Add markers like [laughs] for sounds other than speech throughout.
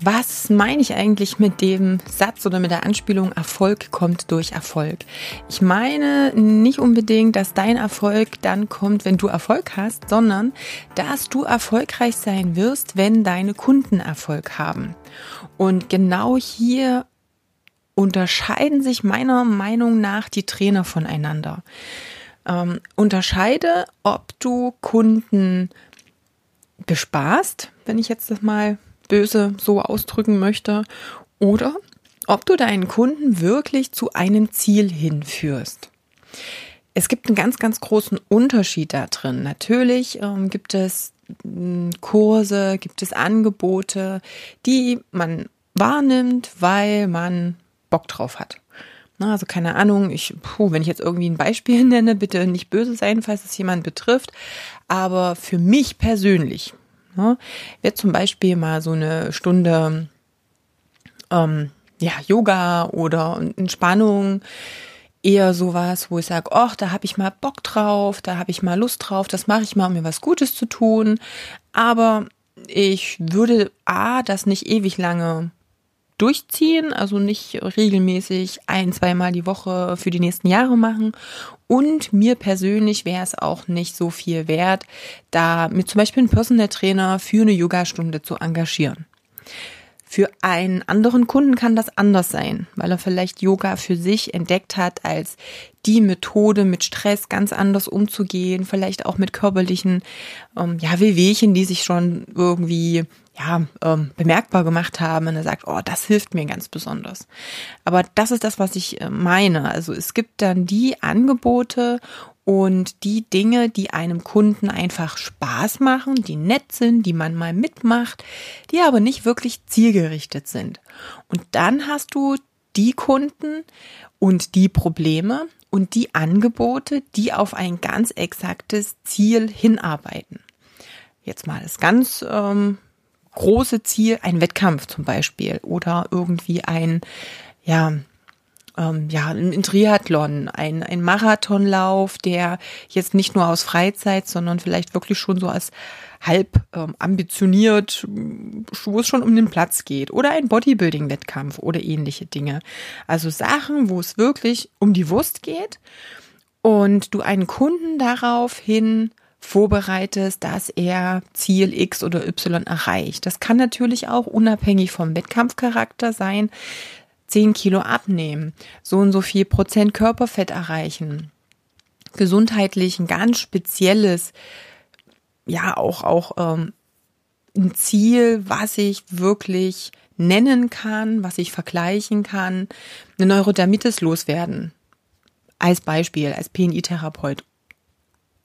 Was meine ich eigentlich mit dem Satz oder mit der Anspielung Erfolg kommt durch Erfolg? Ich meine nicht unbedingt, dass dein Erfolg dann kommt, wenn du Erfolg hast, sondern dass du erfolgreich sein wirst, wenn deine Kunden Erfolg haben. Und genau hier unterscheiden sich meiner Meinung nach die Trainer voneinander. Ähm, unterscheide, ob du Kunden bespaßt, wenn ich jetzt das mal böse so ausdrücken möchte, oder ob du deinen Kunden wirklich zu einem Ziel hinführst. Es gibt einen ganz, ganz großen Unterschied da drin. Natürlich ähm, gibt es hm, Kurse, gibt es Angebote, die man wahrnimmt, weil man Bock drauf hat. Na, also keine Ahnung, ich, puh, wenn ich jetzt irgendwie ein Beispiel [laughs] nenne, bitte nicht böse sein, falls es jemand betrifft. Aber für mich persönlich, Ne? Wird zum Beispiel mal so eine Stunde ähm, ja, Yoga oder Entspannung eher sowas, wo ich sage, ach, da habe ich mal Bock drauf, da habe ich mal Lust drauf, das mache ich mal, um mir was Gutes zu tun. Aber ich würde A, das nicht ewig lange durchziehen, also nicht regelmäßig ein, zweimal die Woche für die nächsten Jahre machen. Und mir persönlich wäre es auch nicht so viel wert, da mit zum Beispiel einen Personal Trainer für eine Yogastunde zu engagieren. Für einen anderen Kunden kann das anders sein, weil er vielleicht Yoga für sich entdeckt hat als die Methode, mit Stress ganz anders umzugehen, vielleicht auch mit körperlichen ähm, ja, Wehwehchen, die sich schon irgendwie ja, ähm, bemerkbar gemacht haben und er sagt, oh, das hilft mir ganz besonders. Aber das ist das, was ich äh, meine. Also es gibt dann die Angebote und die Dinge, die einem Kunden einfach Spaß machen, die nett sind, die man mal mitmacht, die aber nicht wirklich zielgerichtet sind. Und dann hast du die Kunden und die Probleme und die Angebote, die auf ein ganz exaktes Ziel hinarbeiten. Jetzt mal das ganz ähm, große Ziel, ein Wettkampf zum Beispiel oder irgendwie ein, ja, ähm, ja, ein Triathlon, ein, ein Marathonlauf, der jetzt nicht nur aus Freizeit, sondern vielleicht wirklich schon so als halb ähm, ambitioniert, wo es schon um den Platz geht oder ein Bodybuilding-Wettkampf oder ähnliche Dinge. Also Sachen, wo es wirklich um die Wurst geht und du einen Kunden daraufhin vorbereitest, dass er Ziel X oder Y erreicht. Das kann natürlich auch unabhängig vom Wettkampfcharakter sein. 10 Kilo abnehmen, so und so viel Prozent Körperfett erreichen, gesundheitlich ein ganz spezielles, ja auch auch ähm, ein Ziel, was ich wirklich nennen kann, was ich vergleichen kann, eine Neurodermitis loswerden. Als Beispiel, als PNI-Therapeut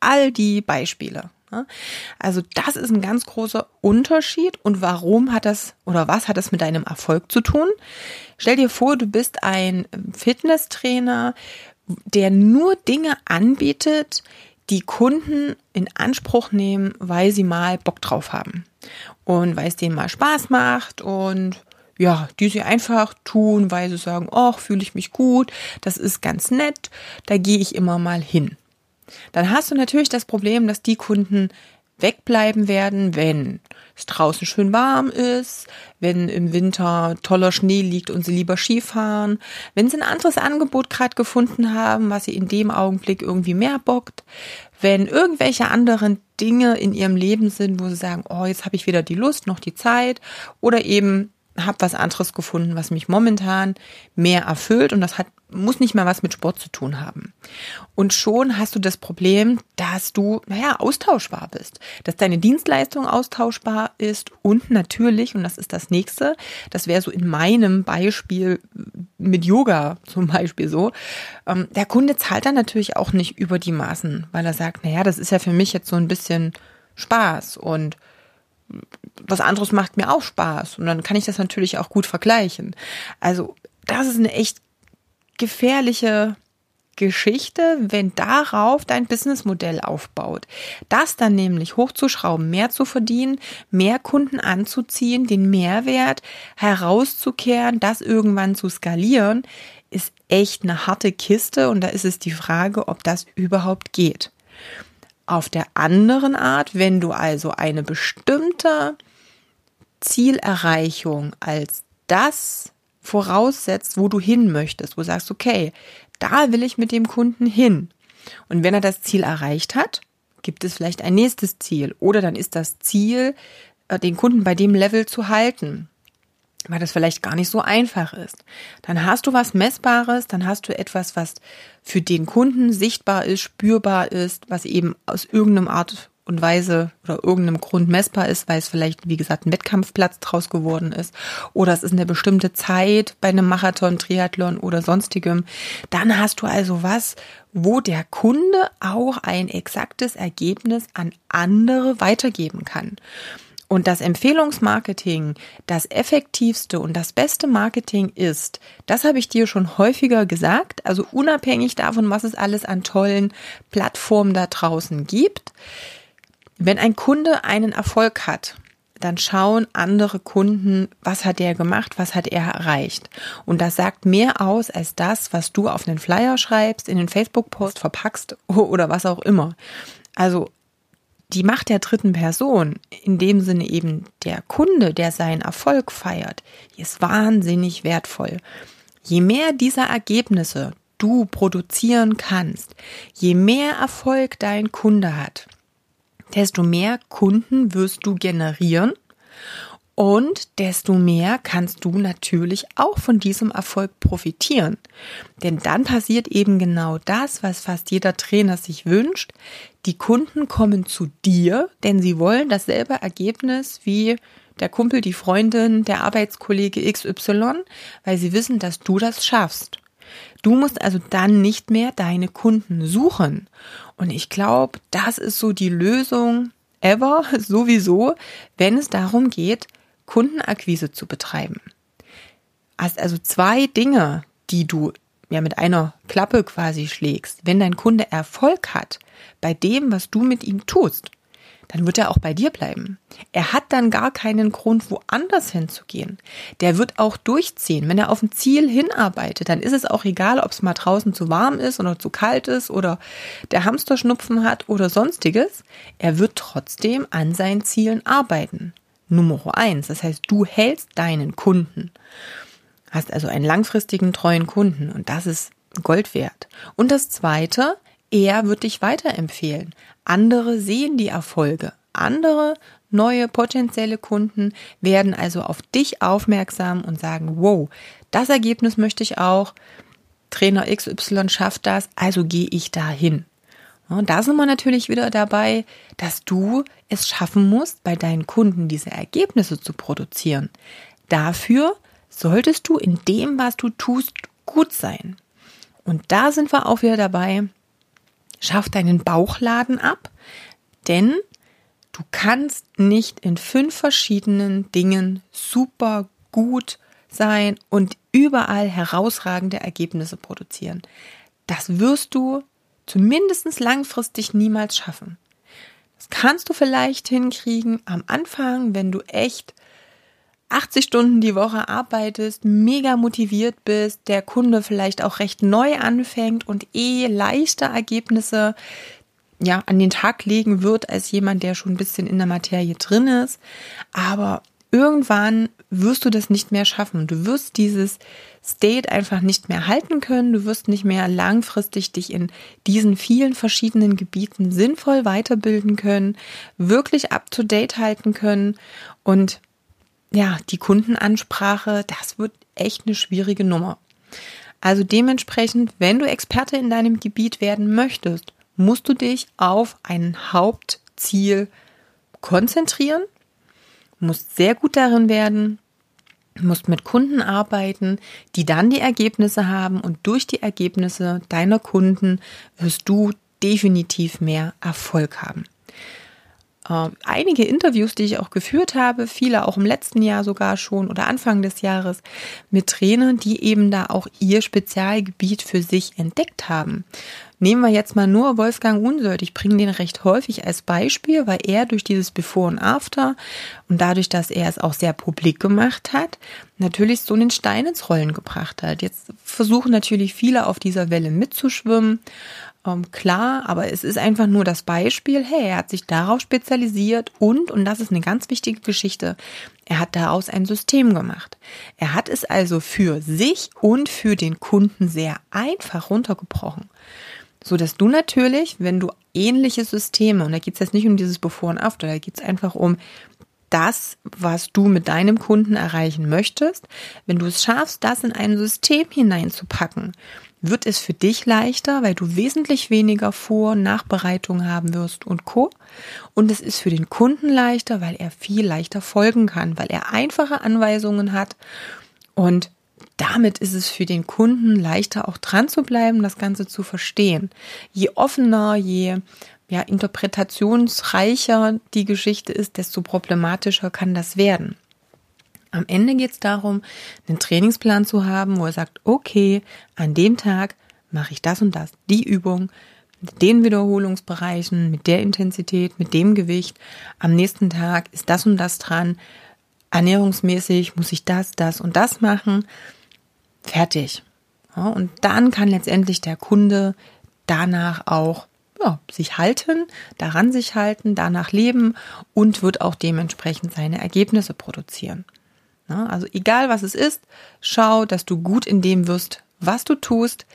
all die Beispiele. Ne? Also das ist ein ganz großer Unterschied. Und warum hat das oder was hat das mit deinem Erfolg zu tun? Stell dir vor, du bist ein Fitnesstrainer, der nur Dinge anbietet, die Kunden in Anspruch nehmen, weil sie mal Bock drauf haben und weil es denen mal Spaß macht und ja, die sie einfach tun, weil sie sagen, ach, fühle ich mich gut, das ist ganz nett, da gehe ich immer mal hin dann hast du natürlich das Problem, dass die Kunden wegbleiben werden, wenn es draußen schön warm ist, wenn im Winter toller Schnee liegt und sie lieber Skifahren, wenn sie ein anderes Angebot gerade gefunden haben, was sie in dem Augenblick irgendwie mehr bockt, wenn irgendwelche anderen Dinge in ihrem Leben sind, wo sie sagen, oh, jetzt habe ich weder die Lust noch die Zeit oder eben habe was anderes gefunden, was mich momentan mehr erfüllt und das hat muss nicht mal was mit Sport zu tun haben. Und schon hast du das Problem, dass du, naja, austauschbar bist, dass deine Dienstleistung austauschbar ist und natürlich, und das ist das nächste, das wäre so in meinem Beispiel mit Yoga zum Beispiel so, ähm, der Kunde zahlt dann natürlich auch nicht über die Maßen, weil er sagt, naja, das ist ja für mich jetzt so ein bisschen Spaß und was anderes macht mir auch Spaß und dann kann ich das natürlich auch gut vergleichen. Also das ist eine echt gefährliche Geschichte, wenn darauf dein Businessmodell aufbaut. Das dann nämlich hochzuschrauben, mehr zu verdienen, mehr Kunden anzuziehen, den Mehrwert herauszukehren, das irgendwann zu skalieren, ist echt eine harte Kiste und da ist es die Frage, ob das überhaupt geht. Auf der anderen Art, wenn du also eine bestimmte Zielerreichung als das voraussetzt, wo du hin möchtest, wo du sagst, okay, da will ich mit dem Kunden hin. Und wenn er das Ziel erreicht hat, gibt es vielleicht ein nächstes Ziel. Oder dann ist das Ziel, äh, den Kunden bei dem Level zu halten, weil das vielleicht gar nicht so einfach ist. Dann hast du was Messbares, dann hast du etwas, was für den Kunden sichtbar ist, spürbar ist, was eben aus irgendeinem Art und Weise oder irgendeinem Grund messbar ist, weil es vielleicht, wie gesagt, ein Wettkampfplatz draus geworden ist oder es ist eine bestimmte Zeit bei einem Marathon, Triathlon oder sonstigem, dann hast du also was, wo der Kunde auch ein exaktes Ergebnis an andere weitergeben kann. Und das Empfehlungsmarketing das effektivste und das beste Marketing ist, das habe ich dir schon häufiger gesagt, also unabhängig davon, was es alles an tollen Plattformen da draußen gibt, wenn ein Kunde einen Erfolg hat, dann schauen andere Kunden, was hat er gemacht, was hat er erreicht. Und das sagt mehr aus als das, was du auf den Flyer schreibst, in den Facebook-Post verpackst [laughs] oder was auch immer. Also die Macht der dritten Person, in dem Sinne eben der Kunde, der seinen Erfolg feiert, ist wahnsinnig wertvoll. Je mehr dieser Ergebnisse du produzieren kannst, je mehr Erfolg dein Kunde hat, desto mehr Kunden wirst du generieren und desto mehr kannst du natürlich auch von diesem Erfolg profitieren. Denn dann passiert eben genau das, was fast jeder Trainer sich wünscht. Die Kunden kommen zu dir, denn sie wollen dasselbe Ergebnis wie der Kumpel, die Freundin, der Arbeitskollege XY, weil sie wissen, dass du das schaffst. Du musst also dann nicht mehr deine Kunden suchen. Und ich glaube, das ist so die Lösung ever [laughs] sowieso, wenn es darum geht, Kundenakquise zu betreiben. Hast also zwei Dinge, die du ja mit einer Klappe quasi schlägst. Wenn dein Kunde Erfolg hat bei dem, was du mit ihm tust, dann wird er auch bei dir bleiben. Er hat dann gar keinen Grund, woanders hinzugehen. Der wird auch durchziehen. Wenn er auf ein Ziel hinarbeitet, dann ist es auch egal, ob es mal draußen zu warm ist oder zu kalt ist oder der Hamster Schnupfen hat oder sonstiges. Er wird trotzdem an seinen Zielen arbeiten. Nummer eins. Das heißt, du hältst deinen Kunden. Hast also einen langfristigen, treuen Kunden und das ist Gold wert. Und das zweite, er wird dich weiterempfehlen. Andere sehen die Erfolge. Andere neue potenzielle Kunden werden also auf dich aufmerksam und sagen, wow, das Ergebnis möchte ich auch. Trainer XY schafft das, also gehe ich dahin. Und da sind wir natürlich wieder dabei, dass du es schaffen musst, bei deinen Kunden diese Ergebnisse zu produzieren. Dafür solltest du in dem, was du tust, gut sein. Und da sind wir auch wieder dabei, Schaff deinen Bauchladen ab, denn du kannst nicht in fünf verschiedenen Dingen super gut sein und überall herausragende Ergebnisse produzieren. Das wirst du zumindest langfristig niemals schaffen. Das kannst du vielleicht hinkriegen am Anfang, wenn du echt 80 Stunden die Woche arbeitest, mega motiviert bist, der Kunde vielleicht auch recht neu anfängt und eh leichte Ergebnisse ja, an den Tag legen wird als jemand, der schon ein bisschen in der Materie drin ist. Aber irgendwann wirst du das nicht mehr schaffen. Du wirst dieses State einfach nicht mehr halten können. Du wirst nicht mehr langfristig dich in diesen vielen verschiedenen Gebieten sinnvoll weiterbilden können, wirklich up to date halten können. Und ja, die Kundenansprache, das wird echt eine schwierige Nummer. Also dementsprechend, wenn du Experte in deinem Gebiet werden möchtest, musst du dich auf ein Hauptziel konzentrieren, musst sehr gut darin werden, musst mit Kunden arbeiten, die dann die Ergebnisse haben und durch die Ergebnisse deiner Kunden wirst du definitiv mehr Erfolg haben. Äh, einige Interviews, die ich auch geführt habe, viele auch im letzten Jahr sogar schon oder Anfang des Jahres mit Trainern, die eben da auch ihr Spezialgebiet für sich entdeckt haben. Nehmen wir jetzt mal nur Wolfgang Unsold. Ich bringe den recht häufig als Beispiel, weil er durch dieses Before und After und dadurch, dass er es auch sehr publik gemacht hat, natürlich so einen Stein ins Rollen gebracht hat. Jetzt versuchen natürlich viele auf dieser Welle mitzuschwimmen ähm, klar, aber es ist einfach nur das Beispiel, hey, er hat sich darauf spezialisiert und, und das ist eine ganz wichtige Geschichte, er hat daraus ein System gemacht. Er hat es also für sich und für den Kunden sehr einfach runtergebrochen. So dass du natürlich, wenn du ähnliche Systeme, und da geht es jetzt nicht um dieses Before und After, da geht es einfach um das, was du mit deinem Kunden erreichen möchtest, wenn du es schaffst, das in ein System hineinzupacken, wird es für dich leichter, weil du wesentlich weniger Vor- und Nachbereitung haben wirst und Co. Und es ist für den Kunden leichter, weil er viel leichter folgen kann, weil er einfache Anweisungen hat und damit ist es für den Kunden leichter auch dran zu bleiben, das Ganze zu verstehen. Je offener, je ja, interpretationsreicher die Geschichte ist, desto problematischer kann das werden. Am Ende geht es darum, einen Trainingsplan zu haben, wo er sagt, okay, an dem Tag mache ich das und das, die Übung, mit den Wiederholungsbereichen, mit der Intensität, mit dem Gewicht. Am nächsten Tag ist das und das dran. Ernährungsmäßig muss ich das, das und das machen. Fertig. Ja, und dann kann letztendlich der Kunde danach auch ja, sich halten, daran sich halten, danach leben und wird auch dementsprechend seine Ergebnisse produzieren. Also egal was es ist, schau, dass du gut in dem wirst, was du tust.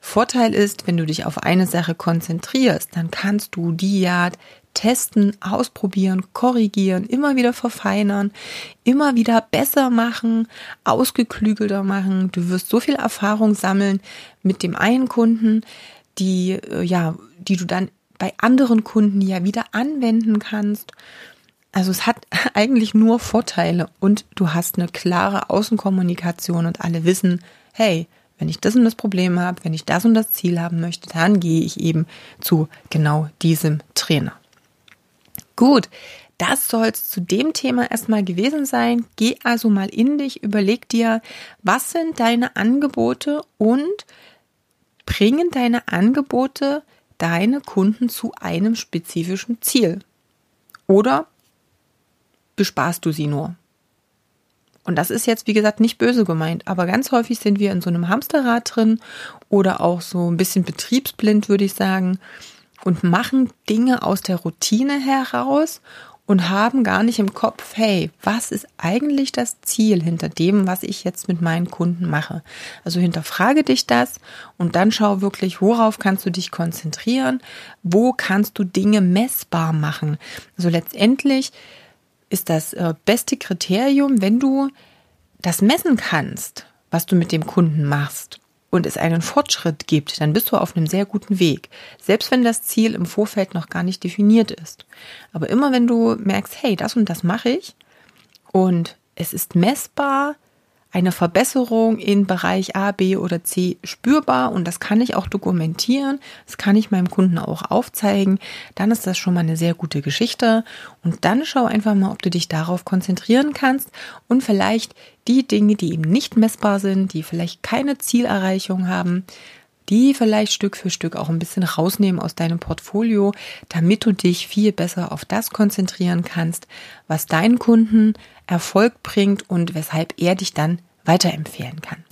Vorteil ist, wenn du dich auf eine Sache konzentrierst, dann kannst du die ja testen, ausprobieren, korrigieren, immer wieder verfeinern, immer wieder besser machen, ausgeklügelter machen. Du wirst so viel Erfahrung sammeln mit dem einen Kunden, die äh, ja, die du dann bei anderen Kunden ja wieder anwenden kannst. Also es hat [laughs] eigentlich nur Vorteile und du hast eine klare Außenkommunikation und alle wissen, hey, wenn ich das und das Problem habe, wenn ich das und das Ziel haben möchte, dann gehe ich eben zu genau diesem Trainer. Gut, das soll es zu dem Thema erstmal gewesen sein. Geh also mal in dich, überleg dir, was sind deine Angebote und bringen deine Angebote deine Kunden zu einem spezifischen Ziel. Oder besparst du sie nur. Und das ist jetzt, wie gesagt, nicht böse gemeint, aber ganz häufig sind wir in so einem Hamsterrad drin oder auch so ein bisschen betriebsblind, würde ich sagen, und machen Dinge aus der Routine heraus und haben gar nicht im Kopf, hey, was ist eigentlich das Ziel hinter dem, was ich jetzt mit meinen Kunden mache? Also hinterfrage dich das und dann schau wirklich, worauf kannst du dich konzentrieren? Wo kannst du Dinge messbar machen? Also letztendlich ist das äh, beste Kriterium, wenn du das messen kannst, was du mit dem Kunden machst und es einen Fortschritt gibt, dann bist du auf einem sehr guten Weg. Selbst wenn das Ziel im Vorfeld noch gar nicht definiert ist. Aber immer wenn du merkst, hey, das und das mache ich und es ist messbar, eine Verbesserung in Bereich A, B oder C spürbar und das kann ich auch dokumentieren, das kann ich meinem Kunden auch aufzeigen, dann ist das schon mal eine sehr gute Geschichte. Und dann schau einfach mal, ob du dich darauf konzentrieren kannst und vielleicht die Dinge, die eben nicht messbar sind, die vielleicht keine Zielerreichung haben, die vielleicht Stück für Stück auch ein bisschen rausnehmen aus deinem Portfolio, damit du dich viel besser auf das konzentrieren kannst, was deinen Kunden Erfolg bringt und weshalb er dich dann weiterempfehlen kann.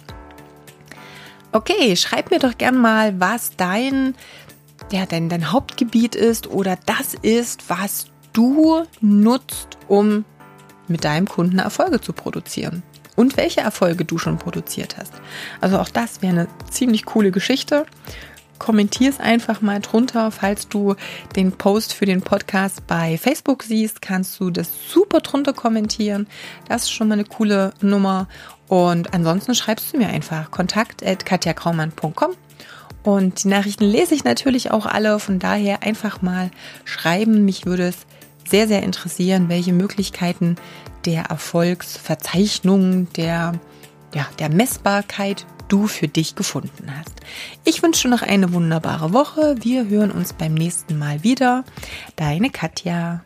Okay, schreib mir doch gern mal, was dein, ja, dein, dein Hauptgebiet ist oder das ist, was du nutzt, um mit deinem Kunden Erfolge zu produzieren und welche Erfolge du schon produziert hast. Also auch das wäre eine ziemlich coole Geschichte. Kommentier es einfach mal drunter. Falls du den Post für den Podcast bei Facebook siehst, kannst du das super drunter kommentieren. Das ist schon mal eine coole Nummer. Und ansonsten schreibst du mir einfach kontakt at katjakraumann.com und die Nachrichten lese ich natürlich auch alle. Von daher einfach mal schreiben. Mich würde es sehr, sehr interessieren, welche Möglichkeiten der Erfolgsverzeichnung, der, ja, der Messbarkeit du für dich gefunden hast. Ich wünsche noch eine wunderbare Woche. Wir hören uns beim nächsten Mal wieder. Deine Katja.